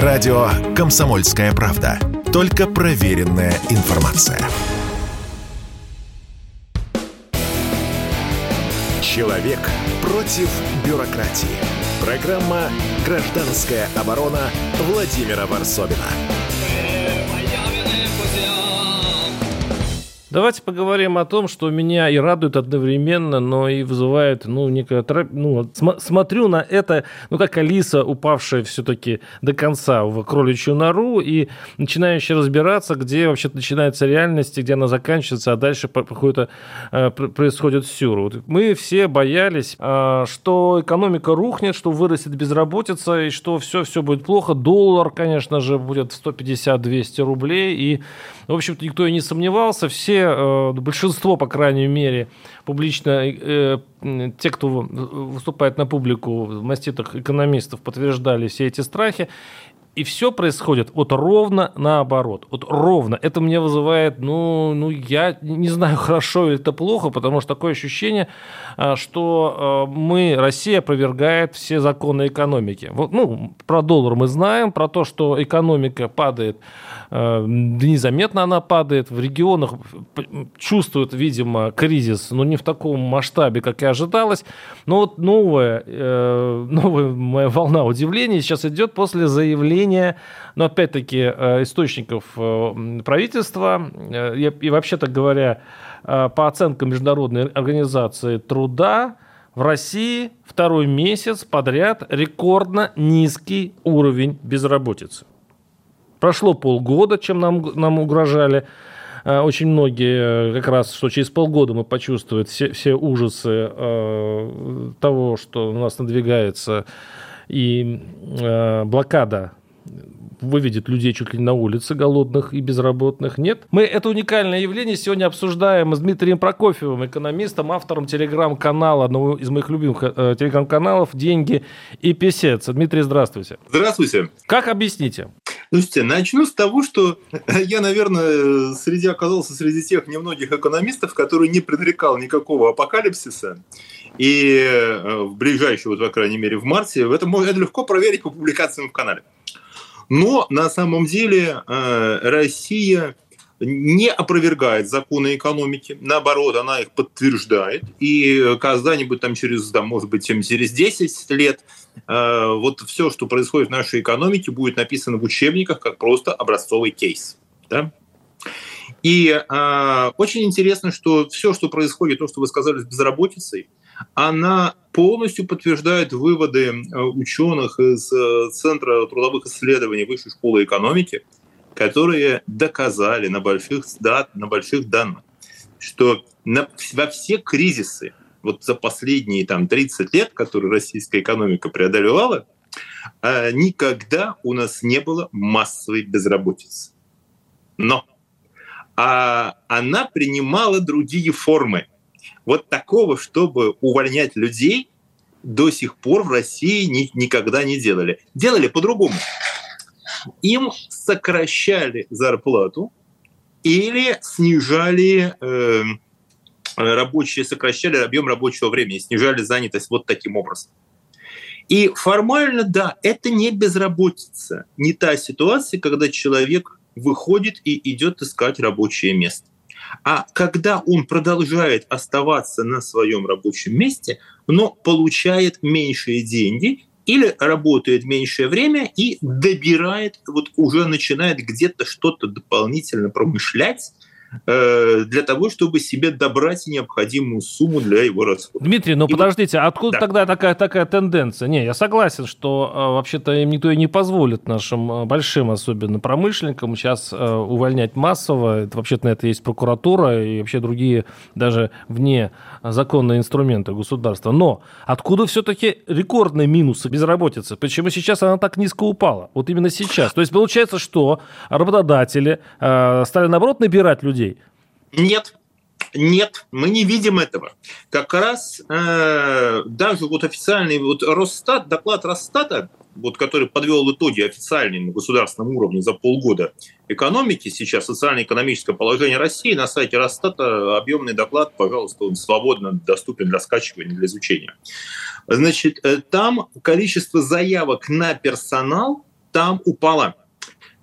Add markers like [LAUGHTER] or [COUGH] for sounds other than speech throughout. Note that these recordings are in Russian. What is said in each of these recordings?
Радио «Комсомольская правда». Только проверенная информация. Человек против бюрократии. Программа «Гражданская оборона» Владимира Варсовина. Давайте поговорим о том, что меня и радует одновременно, но и вызывает, ну, некое... Ну, см- смотрю на это, ну, как Алиса, упавшая все-таки до конца в кроличью нору и начинающая разбираться, где вообще начинается реальность, где она заканчивается, а дальше какой-то э, происходит сюр. Вот мы все боялись, э, что экономика рухнет, что вырастет безработица, и что все-все будет плохо. Доллар, конечно же, будет 150-200 рублей, и, в общем-то, никто и не сомневался. Все Э, большинство, по крайней мере, публично, э, те, кто выступает на публику в маститах экономистов, подтверждали все эти страхи. И все происходит вот ровно наоборот. Вот ровно. Это мне вызывает, ну, ну, я не знаю, [LAUGHS] хорошо или это плохо, потому что такое ощущение, а, что а, мы, Россия опровергает все законы экономики. Вот, ну, про доллар мы знаем, про то, что экономика падает, а, незаметно она падает. В регионах чувствуют, видимо, кризис, но не в таком масштабе, как и ожидалось. Но вот новая, э, [LAUGHS] новая волна удивления сейчас идет после заявления мнение, но опять-таки э, источников э, правительства э, и вообще-то говоря, по оценкам Международной организации труда, в России второй месяц подряд рекордно низкий уровень безработицы. Прошло полгода, чем нам, нам угрожали очень многие, как раз, что через полгода мы почувствуем все, все ужасы того, что у нас надвигается и блокада выведет людей чуть ли не на улицы голодных и безработных. Нет. Мы это уникальное явление сегодня обсуждаем с Дмитрием Прокофьевым, экономистом, автором телеграм-канала, одного из моих любимых э, телеграм-каналов «Деньги и писец». Дмитрий, здравствуйте. Здравствуйте. Как объясните? Слушайте, начну с того, что [LAUGHS] я, наверное, среди оказался среди тех немногих экономистов, который не предрекал никакого апокалипсиса. И э, в ближайшем, вот, по крайней мере, в марте, это, это легко проверить по публикациям в канале. Но на самом деле э, Россия не опровергает законы экономики, наоборот, она их подтверждает. И когда-нибудь там через, да, может быть, через 10 лет э, вот все, что происходит в нашей экономике, будет написано в учебниках как просто образцовый кейс. Да? И э, очень интересно, что все, что происходит, то, что вы сказали с безработицей, она полностью подтверждает выводы э, ученых из э, Центра трудовых исследований Высшей школы экономики, которые доказали на больших, дат, на больших данных, что на, во все кризисы вот за последние там, 30 лет, которые российская экономика преодолевала, э, никогда у нас не было массовой безработицы. Но а она принимала другие формы. Вот такого, чтобы увольнять людей, до сих пор в России ни, никогда не делали. Делали по-другому. Им сокращали зарплату или снижали э, рабочие, сокращали объем рабочего времени, снижали занятость вот таким образом. И формально, да, это не безработица, не та ситуация, когда человек выходит и идет искать рабочее место. А когда он продолжает оставаться на своем рабочем месте, но получает меньшие деньги или работает меньшее время и добирает, вот уже начинает где-то что-то дополнительно промышлять, для того, чтобы себе добрать необходимую сумму для его расходов. Дмитрий, ну и подождите, вот, откуда да. тогда такая, такая тенденция? Не, я согласен, что э, вообще-то им никто и не позволит нашим э, большим, особенно промышленникам, сейчас увольнять массово. Это, вообще-то на это есть прокуратура и вообще другие даже вне законные инструменты государства. Но откуда все-таки рекордные минусы безработицы? Почему сейчас она так низко упала? Вот именно сейчас. То есть получается, что работодатели э, стали, наоборот, набирать людей, людей? Нет, нет, мы не видим этого. Как раз э, даже вот официальный вот Росстат, доклад Росстата, вот, который подвел итоги официальные на государственном уровне за полгода экономики, сейчас социально-экономическое положение России, на сайте Росстата объемный доклад, пожалуйста, он свободно доступен для скачивания, для изучения. Значит, э, там количество заявок на персонал там упало.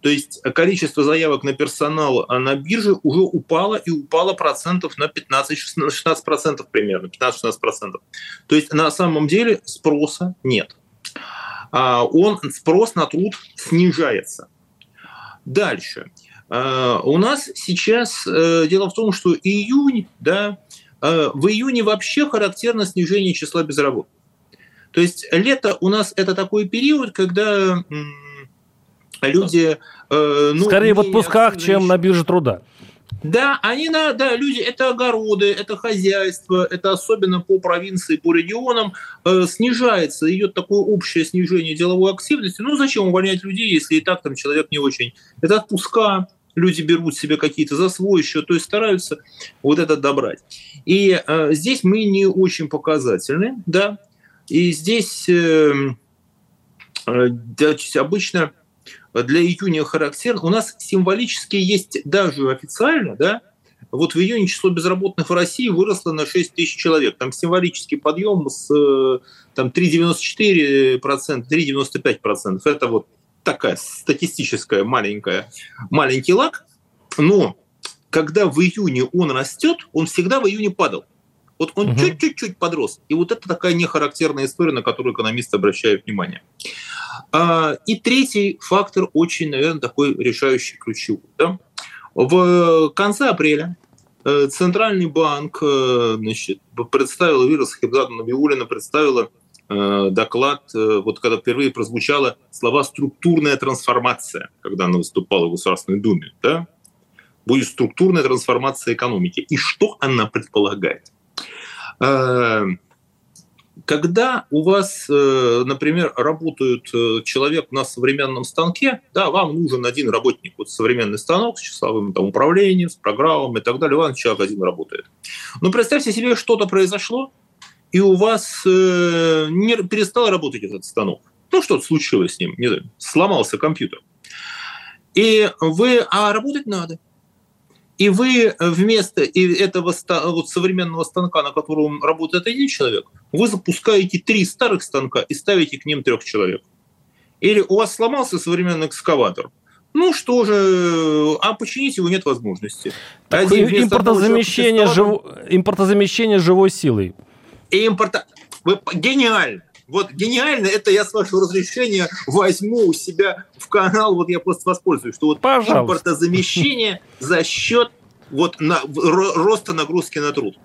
То есть количество заявок на персонал на бирже уже упало и упало процентов на 15-16 процентов примерно, 15-16 процентов. То есть на самом деле спроса нет. А он, спрос на труд снижается. Дальше. А, у нас сейчас э, дело в том, что июнь, да, э, в июне вообще характерно снижение числа безработных. То есть лето у нас это такой период, когда люди... Э, ну, Скорее в отпусках, чем на бирже труда. Да, они на, да, люди, это огороды, это хозяйство, это особенно по провинции, по регионам э, снижается, идет такое общее снижение деловой активности. Ну, зачем увольнять людей, если и так там человек не очень? Это отпуска, люди берут себе какие-то за свой счет, то есть стараются вот это добрать. И э, здесь мы не очень показательны, да, и здесь э, э, да, обычно для июня характерно. У нас символически есть даже официально, да, вот в июне число безработных в России выросло на 6 тысяч человек. Там символический подъем с э, там, 3,94%, 3,95%. Это вот такая статистическая маленькая, маленький лак. Но когда в июне он растет, он всегда в июне падал. Вот он угу. чуть-чуть подрос. И вот это такая нехарактерная история, на которую экономисты обращают внимание. А, и третий фактор очень, наверное, такой решающий, ключевой. Да? В конце апреля э, Центральный банк э, значит, представил, Вирус Хибзада Набиулина представила э, доклад, вот когда впервые прозвучало слова «структурная трансформация», когда она выступала в Государственной Думе. Да? Будет структурная трансформация экономики. И что она предполагает? Когда у вас, э, например, работает э, человек на современном станке, да, вам нужен один работник, вот современный станок с часовым там, управлением, с программами и так далее, вам человек один работает. Но представьте себе, что-то произошло, и у вас э, не перестал работать этот станок. Ну, что-то случилось с ним, не знаю, сломался компьютер. И вы, а работать надо. И вы вместо этого вот, современного станка, на котором работает один человек, вы запускаете три старых станка и ставите к ним трех человек. Или у вас сломался современный экскаватор, ну что же, а починить его нет возможности. Один импортозамещение, жив... импортозамещение живой силой. Импорта... Вы... Гениально. Вот гениально, это я с вашего разрешения возьму у себя в канал, вот я просто воспользуюсь, что вот Пожалуйста. импортозамещение за счет вот на, роста нагрузки на труд.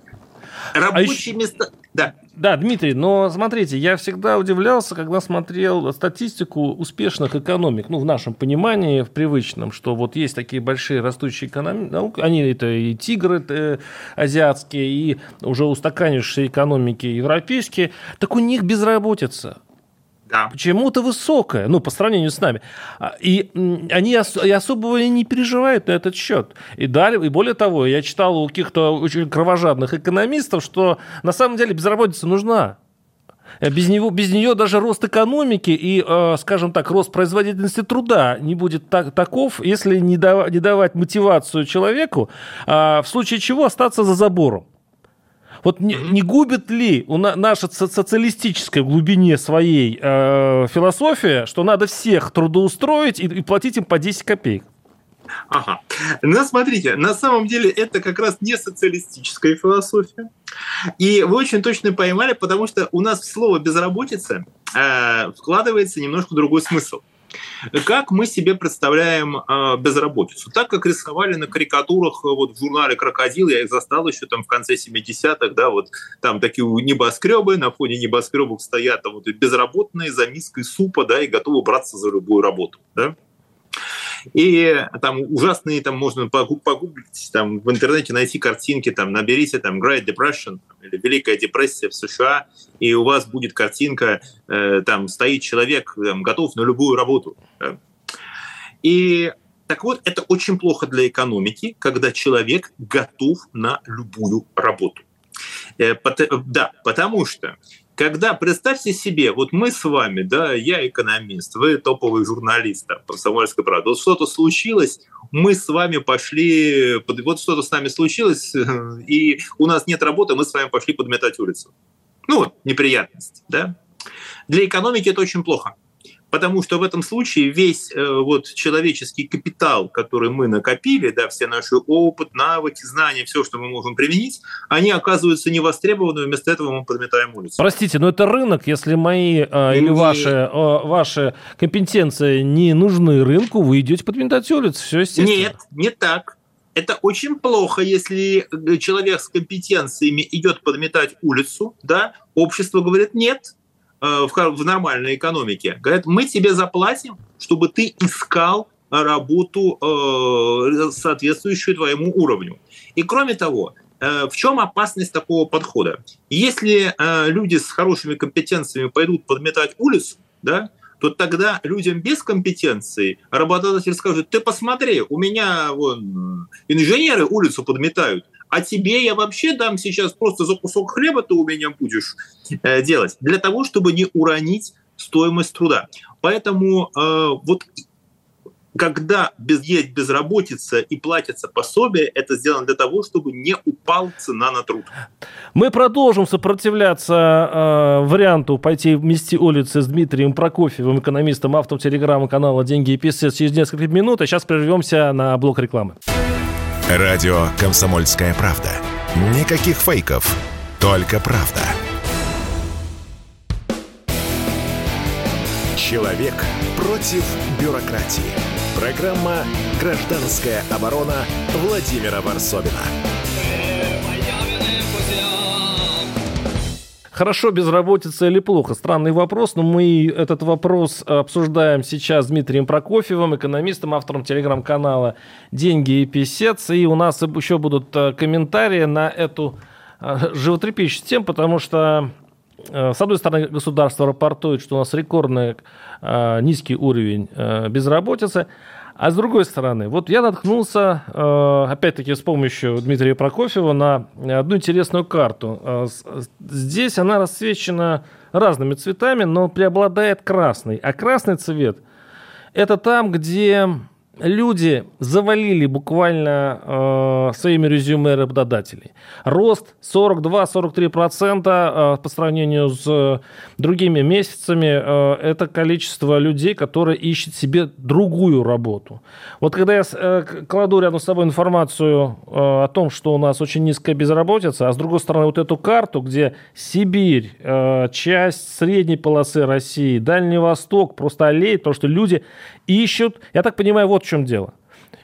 Рабочие а места... Да. Да, Дмитрий, но смотрите, я всегда удивлялся, когда смотрел статистику успешных экономик, ну, в нашем понимании, в привычном, что вот есть такие большие растущие экономики, они это и тигры это азиатские, и уже устаканившиеся экономики европейские, так у них безработица. Да. Почему-то высокая, ну, по сравнению с нами. А, и они ос- и особо не переживают на этот счет. И, далее, и более того, я читал у каких-то очень кровожадных экономистов, что на самом деле безработица нужна. Э, без, него, без нее даже рост экономики и, э, скажем так, рост производительности труда не будет так, таков, если не, дав, не давать мотивацию человеку, э, в случае чего остаться за забором. Вот не, не губит ли у на, наша социалистической глубине своей э, философия, что надо всех трудоустроить и, и платить им по 10 копеек? Ага. Ну, смотрите, на самом деле это как раз не социалистическая философия. И вы очень точно поймали, потому что у нас в слово безработица э, вкладывается немножко другой смысл. Как мы себе представляем э, безработицу? Так, как рисовали на карикатурах э, вот в журнале «Крокодил», я их застал еще там в конце 70-х, да, вот там такие небоскребы, на фоне небоскребов стоят там вот безработные за миской супа, да, и готовы браться за любую работу, да. И там ужасные, там можно погуглить, там в интернете найти картинки, там наберите там Great Depression или Великая депрессия в США, и у вас будет картинка, э, там стоит человек, там, готов на любую работу. Да? И так вот, это очень плохо для экономики, когда человек готов на любую работу. Э, да, потому что когда, представьте себе, вот мы с вами, да, я экономист, вы топовый журналист, там, комсомольской правды, вот что-то случилось, мы с вами пошли, вот что-то с нами случилось, [LAUGHS] и у нас нет работы, мы с вами пошли подметать улицу. Ну, неприятность, да. Для экономики это очень плохо, потому что в этом случае весь э, вот человеческий капитал, который мы накопили, да, все наши опыт, навыки, знания, все, что мы можем применить, они оказываются невостребованы, вместо этого мы подметаем улицу. Простите, но это рынок, если мои э, или ваши, э, ваши компетенции не нужны рынку, вы идете подметать улицу, все естественно. Нет, не так. Это очень плохо, если э, человек с компетенциями идет подметать улицу, да, общество говорит нет, э, в нормальной экономике. Говорят, мы тебе заплатим, чтобы ты искал работу, э, соответствующую твоему уровню. И кроме того, в чем опасность такого подхода? Если люди с хорошими компетенциями пойдут подметать улицу, да, то тогда людям без компетенции работодатель скажет, ты посмотри, у меня вон, инженеры улицу подметают, а тебе я вообще дам сейчас просто за кусок хлеба ты у меня будешь э, делать, для того, чтобы не уронить стоимость труда. Поэтому э, вот когда без, есть безработица и платятся пособия, это сделано для того, чтобы не упал цена на труд. Мы продолжим сопротивляться э, варианту пойти вместе улицы с Дмитрием Прокофьевым, экономистом, автором телеграм-канала «Деньги и писец» через несколько минут. А сейчас прервемся на блок рекламы. Радио «Комсомольская правда». Никаких фейков, только правда. Человек против бюрократии. Программа «Гражданская оборона» Владимира Варсовина. Хорошо безработица или плохо? Странный вопрос, но мы этот вопрос обсуждаем сейчас с Дмитрием Прокофьевым, экономистом, автором телеграм-канала «Деньги и писец». И у нас еще будут э, комментарии на эту э, животрепещущую тему, потому что э, с одной стороны, государство рапортует, что у нас рекордный низкий уровень безработицы, а с другой стороны, вот я наткнулся, э, опять-таки, с помощью Дмитрия Прокофьева на одну интересную карту. Э, здесь она расцвечена разными цветами, но преобладает красный. А красный цвет – это там, где люди завалили буквально э, своими резюме работодателей. Рост 42-43% э, по сравнению с э, другими месяцами. Э, это количество людей, которые ищут себе другую работу. Вот когда я э, кладу рядом с собой информацию э, о том, что у нас очень низкая безработица, а с другой стороны вот эту карту, где Сибирь, э, часть средней полосы России, Дальний Восток просто олеет, потому что люди ищут, я так понимаю, вот в чем дело.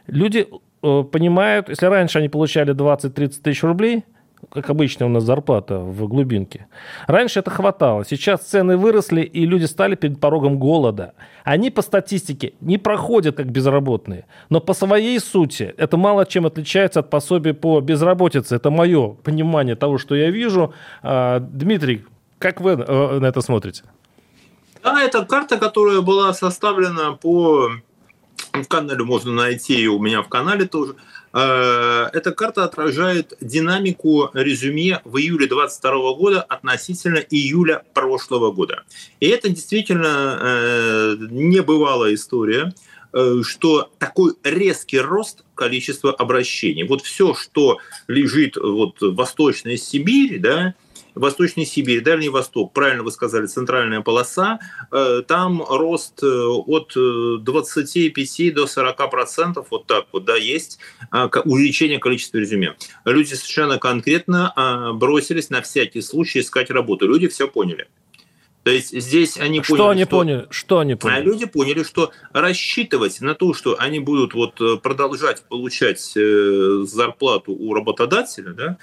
Люди э, понимают, если раньше они получали 20-30 тысяч рублей, как обычно у нас зарплата в глубинке. Раньше это хватало. Сейчас цены выросли, и люди стали перед порогом голода. Они по статистике не проходят как безработные. Но по своей сути это мало чем отличается от пособия по безработице. Это мое понимание того, что я вижу. А, Дмитрий, как вы э, на это смотрите? Да, это карта, которая была составлена по в канале можно найти, и у меня в канале тоже. Э, эта карта отражает динамику резюме в июле 2022 года относительно июля прошлого года. И это действительно э, небывалая история э, что такой резкий рост количества обращений. Вот все, что лежит вот в Восточной Сибири, да, Восточной Сибири, Дальний Восток, правильно вы сказали, центральная полоса, э, там рост э, от 25 э, до 40 процентов, вот так вот, да, есть увеличение количества резюме. Люди совершенно конкретно бросились на всякий случай искать работу. Люди все поняли. То есть здесь они что поняли, они что... поняли, что они поняли. А люди поняли, что рассчитывать на то, что они будут вот э, продолжать получать э, зарплату у работодателя, да,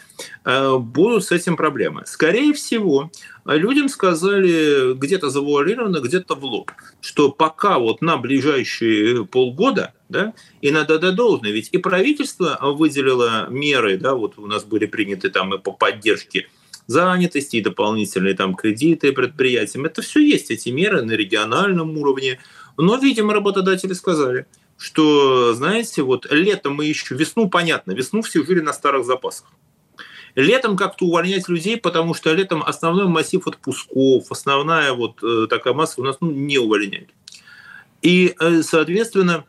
э, будут с этим проблемы. Скорее всего, людям сказали где-то завуалированно, где-то в лоб, что пока вот на ближайшие полгода, да, и надо до должное, ведь и правительство выделило меры, да, вот у нас были приняты там и по поддержке занятости, и дополнительные там кредиты предприятиям. Это все есть, эти меры на региональном уровне. Но, видимо, работодатели сказали, что, знаете, вот летом мы еще, весну понятно, весну все жили на старых запасах. Летом как-то увольнять людей, потому что летом основной массив отпусков, основная вот э, такая масса у нас ну, не увольняют. И, э, соответственно,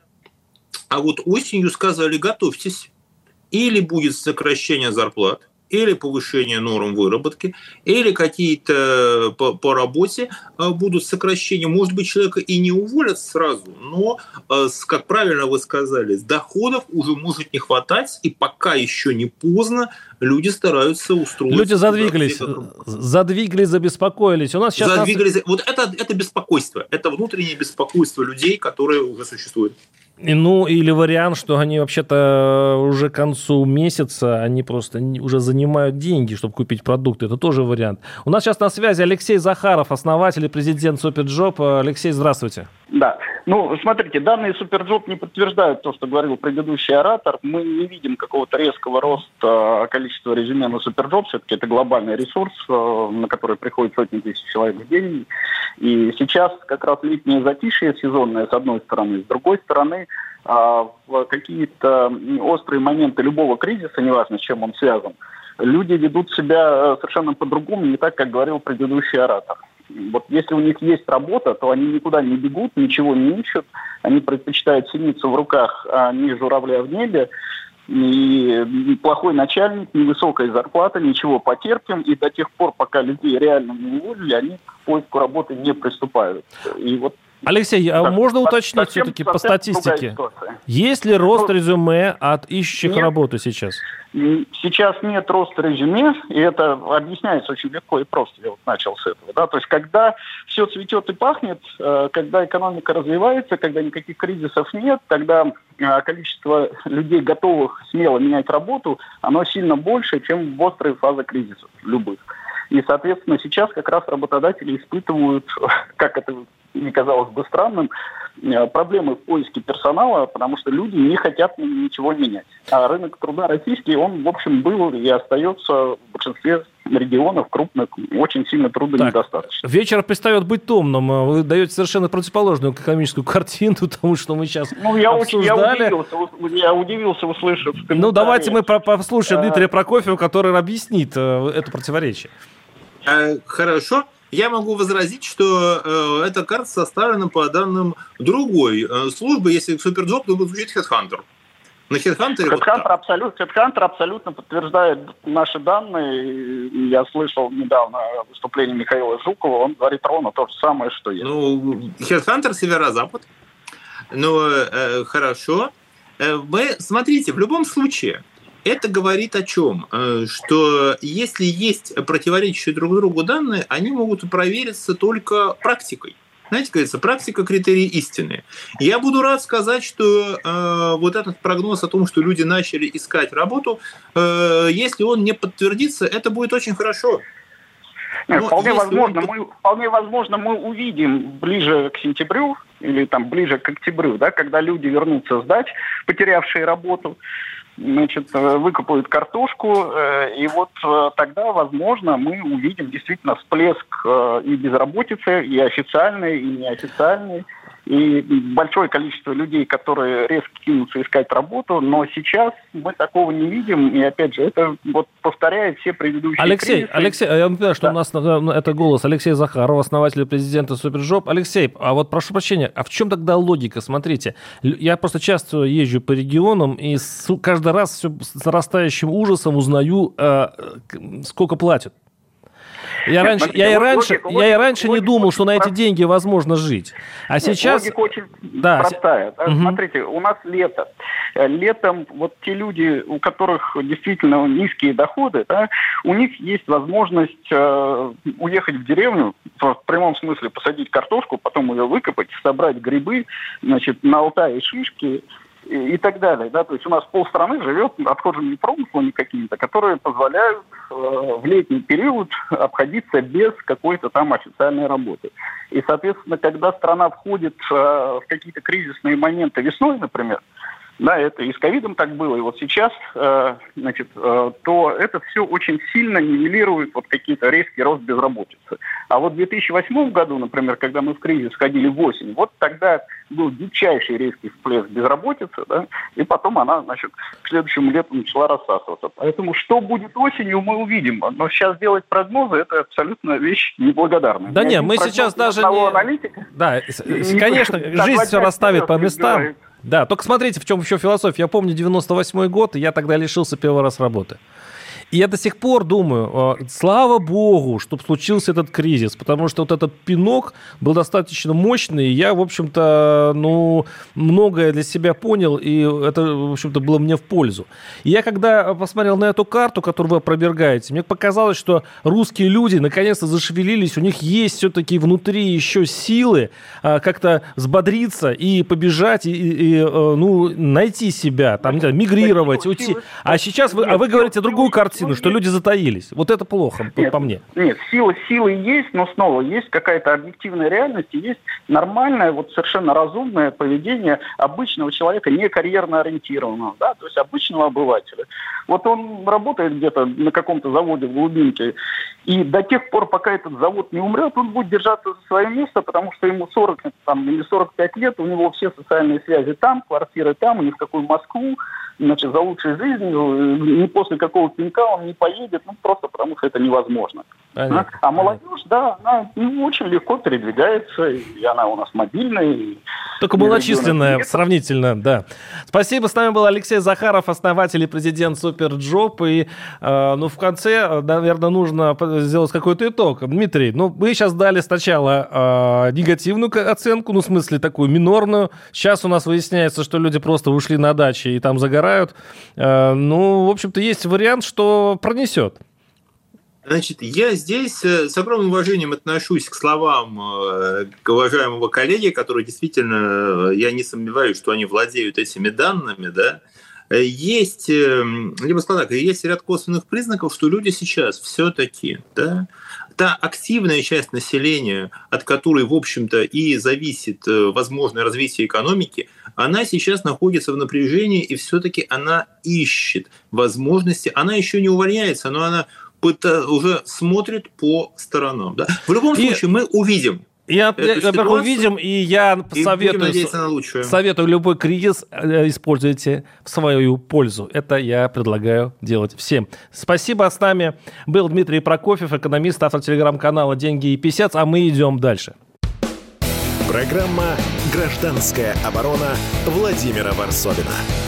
а вот осенью сказали, готовьтесь, или будет сокращение зарплат, или повышение норм выработки, или какие-то по, по работе будут сокращения. Может быть, человека и не уволят сразу, но, как правильно вы сказали, с доходов уже может не хватать, и пока еще не поздно, люди стараются устроить. Люди задвигались, задвигались, забеспокоились. У нас сейчас... Задвигались. Нас... Вот это, это беспокойство, это внутреннее беспокойство людей, которые уже существуют. Ну, или вариант, что они вообще-то уже к концу месяца, они просто уже занимают деньги, чтобы купить продукты. Это тоже вариант. У нас сейчас на связи Алексей Захаров, основатель и президент SuperJob. Алексей, здравствуйте. Да. Ну, смотрите, данные SuperJob не подтверждают то, что говорил предыдущий оратор. Мы не видим какого-то резкого роста количества резюме на SuperJob. Все-таки это глобальный ресурс, э, на который приходит сотни тысяч человек в день. И сейчас как раз летнее затишье сезонное, с одной стороны. С другой стороны, а, в какие-то острые моменты любого кризиса, неважно, с чем он связан, люди ведут себя э, совершенно по-другому, не так, как говорил предыдущий оратор. Вот если у них есть работа, то они никуда не бегут, ничего не ищут, они предпочитают сидеться в руках, а не журавля в небе, и плохой начальник, невысокая зарплата, ничего потерпим, и до тех пор, пока людей реально не уволили, они к поиску работы не приступают. И вот Алексей, а можно уточнить все-таки по статистике? Есть ли рост ну, резюме от ищущих нет, работу сейчас? Сейчас нет роста резюме, и это объясняется очень легко и просто. Я вот начал с этого. Да? То есть, когда все цветет и пахнет, э, когда экономика развивается, когда никаких кризисов нет, тогда э, количество людей, готовых смело менять работу, оно сильно больше, чем в острые фазы кризисов любых. И, соответственно, сейчас как раз работодатели испытывают, [LAUGHS] как это не казалось бы странным, э, проблемы в поиске персонала, потому что люди не хотят ничего менять. А рынок труда российский, он, в общем, был и остается в большинстве регионов крупных очень сильно трудонедостаточно. Вечер перестает быть томным. Вы даете совершенно противоположную экономическую картину [LAUGHS] тому, что мы сейчас ну, я обсуждали. Я удивился, я удивился услышав. Ну, давайте мы послушаем Дмитрия Прокофьева, который объяснит э, это противоречие. Э, хорошо. Я могу возразить, что э, эта карта составлена по данным другой э, службы. Если SuperJob, то будет звучит HeadHunter. На HeadHunter, HeadHunter, вот абсолютно, HeadHunter абсолютно подтверждает наши данные. Я слышал недавно выступление Михаила Жукова, он говорит ровно то же самое, что я. Ну, HeadHunter северо-запад. Ну, э, хорошо. Э, мы, смотрите, в любом случае, это говорит о чем? Э, что если есть противоречащие друг другу данные, они могут провериться только практикой. Знаете, говорится, практика критерии истины. Я буду рад сказать, что э, вот этот прогноз о том, что люди начали искать работу, э, если он не подтвердится, это будет очень хорошо. Нет, вполне, возможно, он... мы, вполне возможно, мы увидим ближе к сентябрю или там ближе к октябрю, да, когда люди вернутся сдать, потерявшие работу, значит, э, выкопают картошку, э, и вот э, тогда, возможно, мы увидим действительно всплеск и безработицы, и официальной, и неофициальной и большое количество людей, которые резко кинутся искать работу, но сейчас мы такого не видим, и опять же, это вот повторяет все предыдущие Алексей, кризисы. Алексей, я понимаю, что да. у нас это голос Алексей Захаров, основатель президента Супержоп. Алексей, а вот прошу прощения, а в чем тогда логика? Смотрите, я просто часто езжу по регионам, и каждый раз все с нарастающим ужасом узнаю, э, сколько платят. Я раньше, смотрите, я и раньше, логика, я и раньше логика, не думал, что на эти деньги возможно жить. А Нет, сейчас... Логика очень да. простая. Угу. Смотрите, у нас лето. Э, летом вот те люди, у которых действительно низкие доходы, да, у них есть возможность э, уехать в деревню, в прямом смысле посадить картошку, потом ее выкопать, собрать грибы, значит, на Алтае шишки, и, так далее. Да? То есть у нас полстраны живет отхожими промыслами какими-то, которые позволяют э, в летний период обходиться без какой-то там официальной работы. И, соответственно, когда страна входит э, в какие-то кризисные моменты весной, например, да, это и с ковидом так было, и вот сейчас, э, значит, э, то это все очень сильно нивелирует вот какие-то резкий рост безработицы. А вот в 2008 году, например, когда мы в кризис входили в осень, вот тогда был дичайший резкий всплеск безработицы, да, и потом она, значит, к следующему лету начала рассасываться. Поэтому что будет осенью, мы увидим. Но сейчас делать прогнозы – это абсолютно вещь неблагодарная. Да нет, мы сейчас даже не... Аналитика, да, конечно, [LAUGHS] жизнь все расставит по местам. Говорит. Да, только смотрите, в чем еще философия. Я помню 98 год, и я тогда лишился первый раз работы. И я до сих пор думаю, э, слава богу, чтобы случился этот кризис, потому что вот этот пинок был достаточно мощный, и я, в общем-то, ну, многое для себя понял, и это, в общем-то, было мне в пользу. И я когда посмотрел на эту карту, которую вы опровергаете, мне показалось, что русские люди наконец-то зашевелились, у них есть все-таки внутри еще силы а, как-то взбодриться и побежать, и, и, и ну, найти себя, там, не знаю, мигрировать, уйти. А сейчас вы, а вы говорите другую картину, что люди затаились. Вот это плохо, нет, по мне. Нет, силы, силы есть, но снова есть какая-то объективная реальность, и есть нормальное, вот совершенно разумное поведение обычного человека, не карьерно ориентированного, да, то есть обычного обывателя. Вот он работает где-то на каком-то заводе в глубинке, и до тех пор, пока этот завод не умрет, он будет держаться за свое место, потому что ему 40 там, или 45 лет, у него все социальные связи там, квартиры там, ни в какую Москву, значит, за лучшей жизнью, ни после какого пинка он не поедет, ну, просто потому что это невозможно. Понятно. А молодежь, да, она ну, очень легко передвигается, и она у нас мобильная. И Только малочисленная сравнительно, да. Спасибо, с нами был Алексей Захаров, основатель и президент SuperJob, и, э, ну, в конце, наверное, нужно сделать какой-то итог. Дмитрий, ну, мы сейчас дали сначала э, негативную оценку, ну, в смысле, такую минорную, сейчас у нас выясняется, что люди просто ушли на дачи и там загорают играют. Э, ну, в общем-то, есть вариант, что пронесет. Значит, я здесь э, с огромным уважением отношусь к словам э, уважаемого коллеги, который действительно, я не сомневаюсь, что они владеют этими данными, да, есть, либо сказать, есть ряд косвенных признаков, что люди сейчас все-таки, да, та активная часть населения, от которой, в общем-то, и зависит возможное развитие экономики, она сейчас находится в напряжении, и все-таки она ищет возможности. Она еще не увольняется, но она уже смотрит по сторонам. Да? В любом и... случае, мы увидим, я, во-первых, увидим, и я и советую, советую любой кризис э, используйте в свою пользу. Это я предлагаю делать всем. Спасибо. С нами был Дмитрий Прокофьев, экономист, автор телеграм-канала «Деньги и писец», а мы идем дальше. Программа «Гражданская оборона» Владимира Варсовина.